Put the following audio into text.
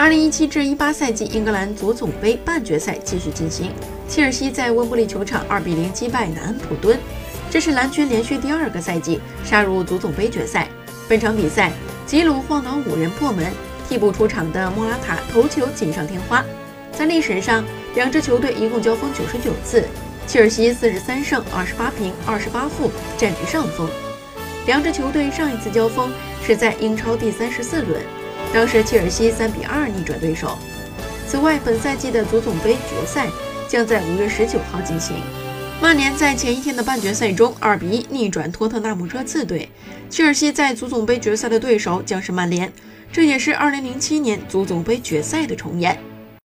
二零一七至一八赛季英格兰足总杯半决赛继续进行，切尔西在温布利球场二比零击败南安普敦，这是蓝军连续第二个赛季杀入足总杯决赛。本场比赛，吉鲁晃倒五人破门，替补出场的莫拉塔头球锦上添花。在历史上，两支球队一共交锋九十九次，切尔西四十三胜二十八平二十八负占据上风。两支球队上一次交锋是在英超第三十四轮。当时切尔西三比二逆转对手。此外，本赛季的足总杯决赛将在五月十九号进行。曼联在前一天的半决赛中二比一逆转托特纳姆热刺队。切尔西在足总杯决赛的对手将是曼联，这也是二零零七年足总杯决赛的重演。